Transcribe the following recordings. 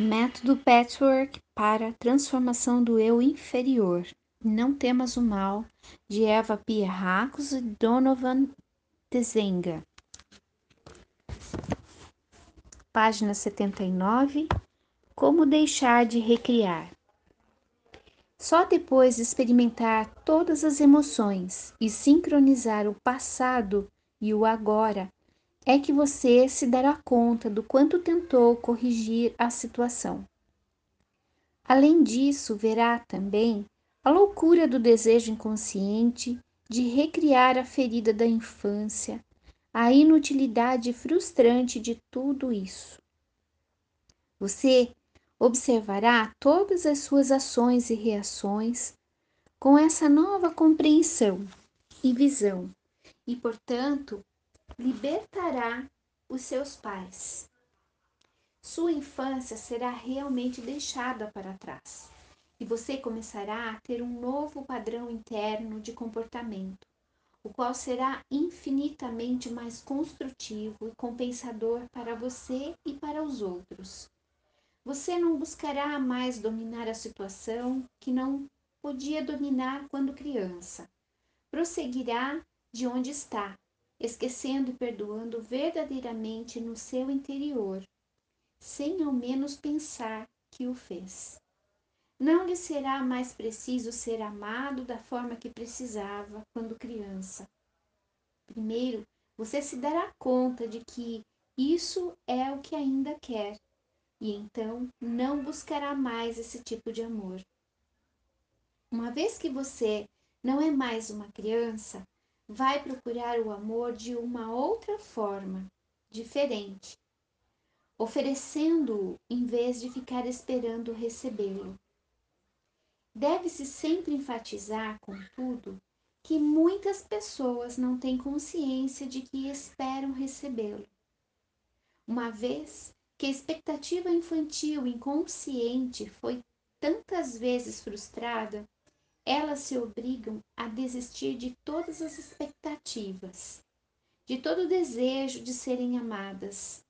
Método Patchwork para transformação do eu inferior. Não temas o mal, de Eva Pierracos e Donovan Tezenga. Página 79. Como deixar de recriar. Só depois de experimentar todas as emoções e sincronizar o passado e o agora é que você se dará conta do quanto tentou corrigir a situação. Além disso, verá também a loucura do desejo inconsciente de recriar a ferida da infância, a inutilidade frustrante de tudo isso. Você observará todas as suas ações e reações com essa nova compreensão e visão, e, portanto, libertará os seus pais. Sua infância será realmente deixada para trás e você começará a ter um novo padrão interno de comportamento, o qual será infinitamente mais construtivo e compensador para você e para os outros. Você não buscará mais dominar a situação que não podia dominar quando criança. Prosseguirá de onde está esquecendo e perdoando verdadeiramente no seu interior, sem ao menos pensar que o fez. Não lhe será mais preciso ser amado da forma que precisava quando criança. Primeiro, você se dará conta de que isso é o que ainda quer, e então não buscará mais esse tipo de amor. Uma vez que você não é mais uma criança, vai procurar o amor de uma outra forma, diferente, oferecendo-o em vez de ficar esperando recebê-lo. Deve-se sempre enfatizar, contudo, que muitas pessoas não têm consciência de que esperam recebê-lo. Uma vez que a expectativa infantil inconsciente foi tantas vezes frustrada, elas se obrigam a desistir de todas as expectativas, de todo o desejo de serem amadas.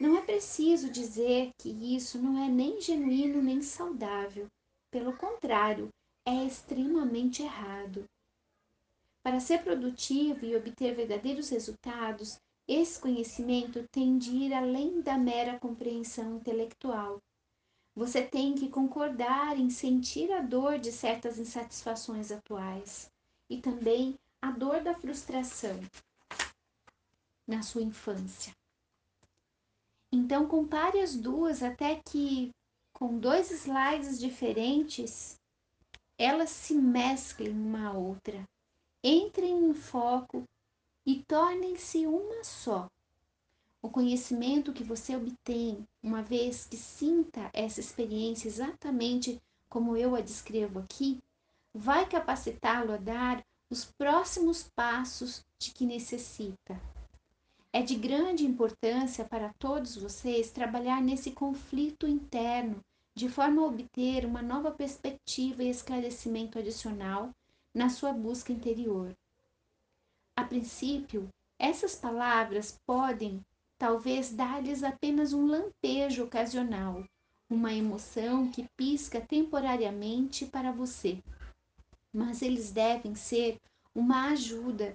Não é preciso dizer que isso não é nem genuíno nem saudável. Pelo contrário, é extremamente errado. Para ser produtivo e obter verdadeiros resultados, esse conhecimento tem de ir além da mera compreensão intelectual você tem que concordar em sentir a dor de certas insatisfações atuais e também a dor da frustração na sua infância. Então, compare as duas até que, com dois slides diferentes, elas se mesclem uma à outra, entrem em foco e tornem-se uma só. O conhecimento que você obtém, uma vez que sinta essa experiência exatamente como eu a descrevo aqui, vai capacitá-lo a dar os próximos passos de que necessita. É de grande importância para todos vocês trabalhar nesse conflito interno, de forma a obter uma nova perspectiva e esclarecimento adicional na sua busca interior. A princípio, essas palavras podem talvez dar-lhes apenas um lampejo ocasional, uma emoção que pisca temporariamente para você. Mas eles devem ser uma ajuda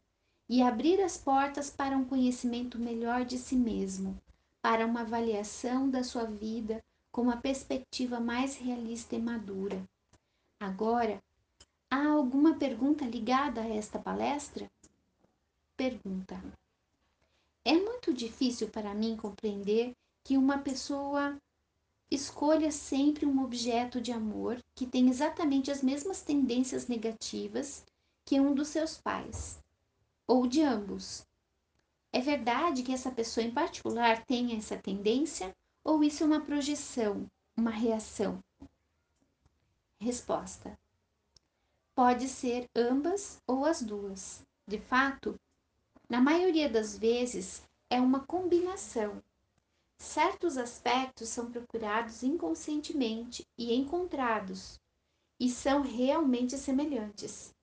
e abrir as portas para um conhecimento melhor de si mesmo, para uma avaliação da sua vida com uma perspectiva mais realista e madura. Agora, há alguma pergunta ligada a esta palestra? Pergunta. É muito difícil para mim compreender que uma pessoa escolha sempre um objeto de amor que tem exatamente as mesmas tendências negativas que um dos seus pais, ou de ambos. É verdade que essa pessoa em particular tem essa tendência ou isso é uma projeção, uma reação? Resposta: Pode ser ambas ou as duas. De fato, na maioria das vezes, é uma combinação. Certos aspectos são procurados inconscientemente e encontrados, e são realmente semelhantes.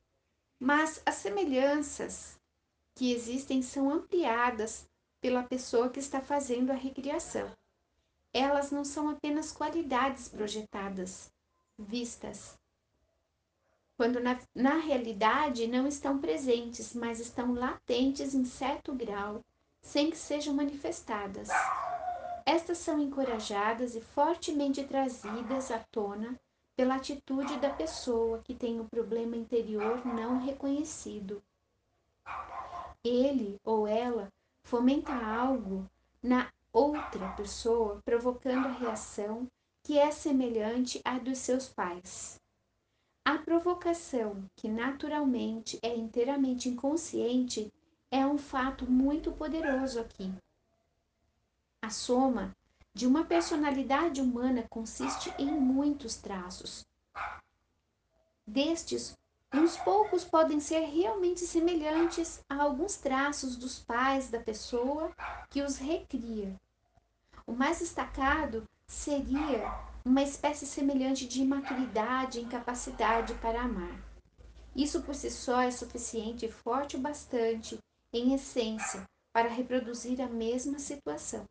Mas as semelhanças que existem são ampliadas pela pessoa que está fazendo a recriação. elas não são apenas qualidades projetadas, vistas, quando na, na realidade não estão presentes, mas estão latentes em certo grau, sem que sejam manifestadas. Estas são encorajadas e fortemente trazidas à tona pela atitude da pessoa que tem o problema interior não reconhecido. Ele ou ela fomenta algo na outra pessoa, provocando a reação que é semelhante à dos seus pais. A provocação, que naturalmente é inteiramente inconsciente, é um fato muito poderoso aqui. A soma de uma personalidade humana consiste em muitos traços. Destes, uns poucos podem ser realmente semelhantes a alguns traços dos pais da pessoa que os recria. O mais destacado seria uma espécie semelhante de imaturidade e incapacidade para amar. Isso por si só é suficiente e forte o bastante, em essência, para reproduzir a mesma situação.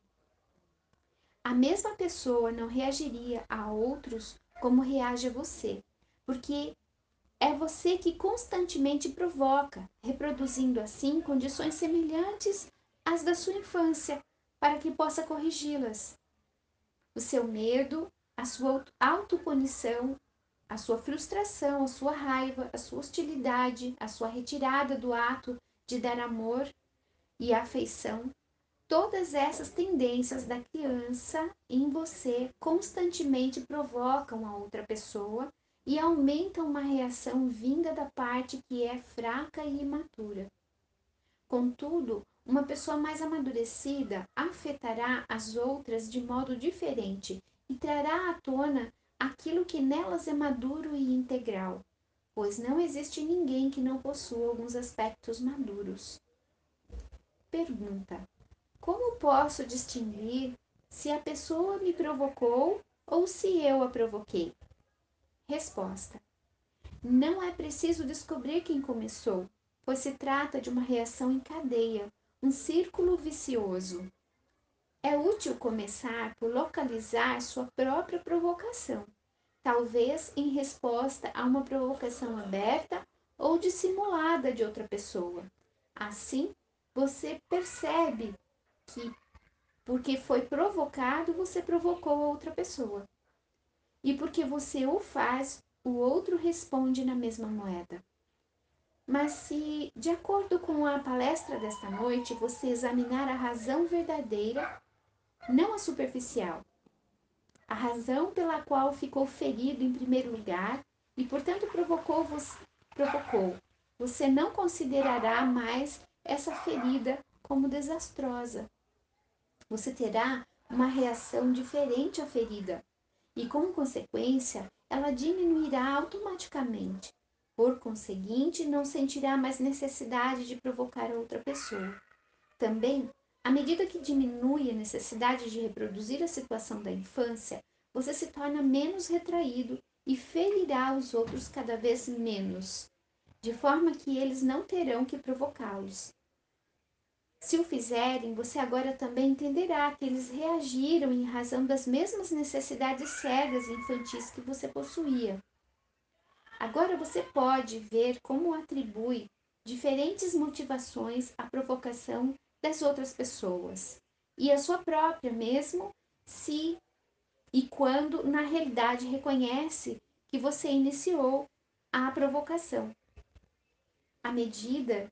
A mesma pessoa não reagiria a outros como reage a você, porque é você que constantemente provoca, reproduzindo assim condições semelhantes às da sua infância, para que possa corrigi-las. O seu medo, a sua autopunição, a sua frustração, a sua raiva, a sua hostilidade, a sua retirada do ato de dar amor e afeição, todas essas tendências da criança em você constantemente provocam a outra pessoa e aumentam uma reação vinda da parte que é fraca e imatura. Contudo, uma pessoa mais amadurecida afetará as outras de modo diferente e trará à tona aquilo que nelas é maduro e integral, pois não existe ninguém que não possua alguns aspectos maduros. Pergunta: Como posso distinguir se a pessoa me provocou ou se eu a provoquei? Resposta: Não é preciso descobrir quem começou, pois se trata de uma reação em cadeia, um círculo vicioso. É útil começar por localizar sua própria provocação, talvez em resposta a uma provocação aberta ou dissimulada de outra pessoa. Assim, você percebe que, porque foi provocado, você provocou outra pessoa. E porque você o faz, o outro responde na mesma moeda. Mas se, de acordo com a palestra desta noite, você examinar a razão verdadeira não a superficial. A razão pela qual ficou ferido em primeiro lugar e, portanto, provocou você, provocou. Você não considerará mais essa ferida como desastrosa. Você terá uma reação diferente à ferida e, como consequência, ela diminuirá automaticamente. Por conseguinte, não sentirá mais necessidade de provocar outra pessoa. Também à medida que diminui a necessidade de reproduzir a situação da infância, você se torna menos retraído e ferirá os outros cada vez menos, de forma que eles não terão que provocá-los. Se o fizerem, você agora também entenderá que eles reagiram em razão das mesmas necessidades cegas infantis que você possuía. Agora você pode ver como atribui diferentes motivações à provocação das outras pessoas e a sua própria mesmo se e quando na realidade reconhece que você iniciou a provocação. À medida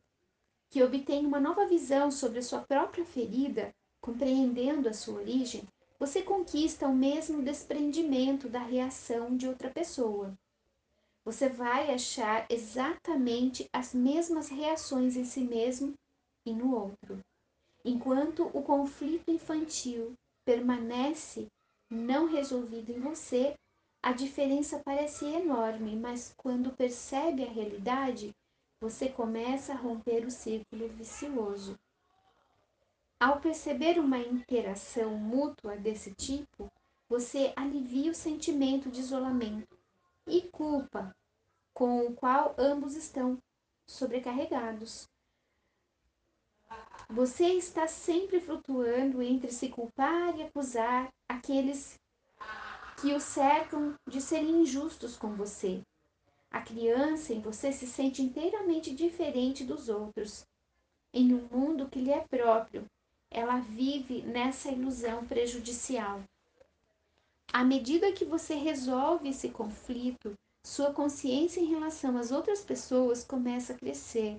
que obtém uma nova visão sobre a sua própria ferida, compreendendo a sua origem, você conquista o mesmo desprendimento da reação de outra pessoa. Você vai achar exatamente as mesmas reações em si mesmo e no outro. Enquanto o conflito infantil permanece não resolvido em você, a diferença parece enorme, mas quando percebe a realidade, você começa a romper o círculo vicioso. Ao perceber uma interação mútua desse tipo, você alivia o sentimento de isolamento e culpa com o qual ambos estão sobrecarregados. Você está sempre flutuando entre se culpar e acusar aqueles que o cercam de serem injustos com você. A criança em você se sente inteiramente diferente dos outros. Em um mundo que lhe é próprio, ela vive nessa ilusão prejudicial. À medida que você resolve esse conflito, sua consciência em relação às outras pessoas começa a crescer,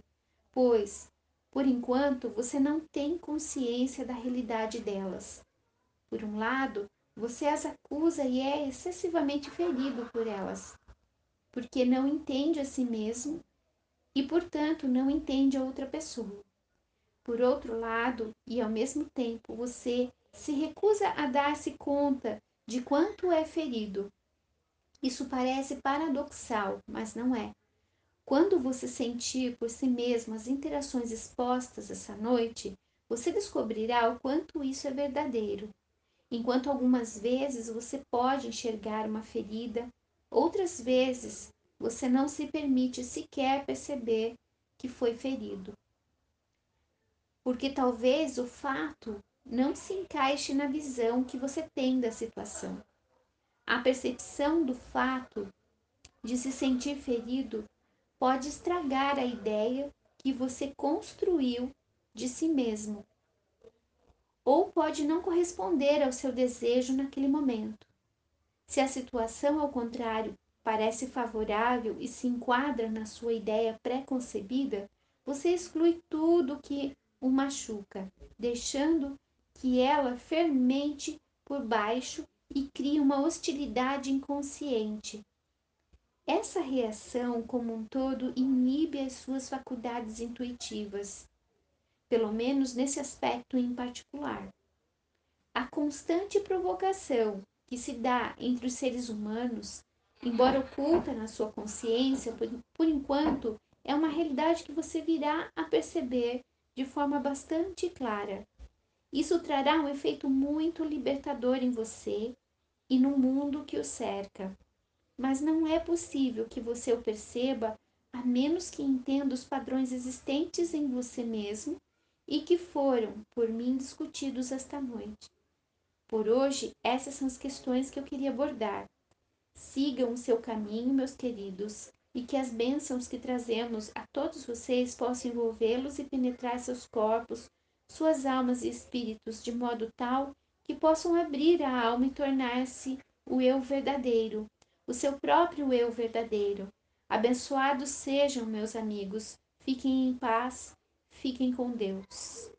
pois, por enquanto, você não tem consciência da realidade delas. Por um lado, você as acusa e é excessivamente ferido por elas, porque não entende a si mesmo e, portanto, não entende a outra pessoa. Por outro lado, e ao mesmo tempo, você se recusa a dar-se conta de quanto é ferido. Isso parece paradoxal, mas não é. Quando você sentir por si mesmo as interações expostas essa noite, você descobrirá o quanto isso é verdadeiro. Enquanto algumas vezes você pode enxergar uma ferida, outras vezes você não se permite sequer perceber que foi ferido. Porque talvez o fato não se encaixe na visão que você tem da situação. A percepção do fato de se sentir ferido pode estragar a ideia que você construiu de si mesmo, ou pode não corresponder ao seu desejo naquele momento. Se a situação, ao contrário, parece favorável e se enquadra na sua ideia pré-concebida, você exclui tudo que o machuca, deixando que ela fermente por baixo e crie uma hostilidade inconsciente. Essa reação, como um todo, inibe as suas faculdades intuitivas, pelo menos nesse aspecto em particular. A constante provocação que se dá entre os seres humanos, embora oculta na sua consciência, por, por enquanto, é uma realidade que você virá a perceber de forma bastante clara. Isso trará um efeito muito libertador em você e no mundo que o cerca. Mas não é possível que você o perceba a menos que entenda os padrões existentes em você mesmo e que foram por mim discutidos esta noite. Por hoje, essas são as questões que eu queria abordar. Sigam o seu caminho, meus queridos, e que as bênçãos que trazemos a todos vocês possam envolvê-los e penetrar seus corpos, suas almas e espíritos de modo tal que possam abrir a alma e tornar-se o eu verdadeiro, o seu próprio eu verdadeiro. Abençoados sejam, meus amigos. Fiquem em paz, fiquem com Deus.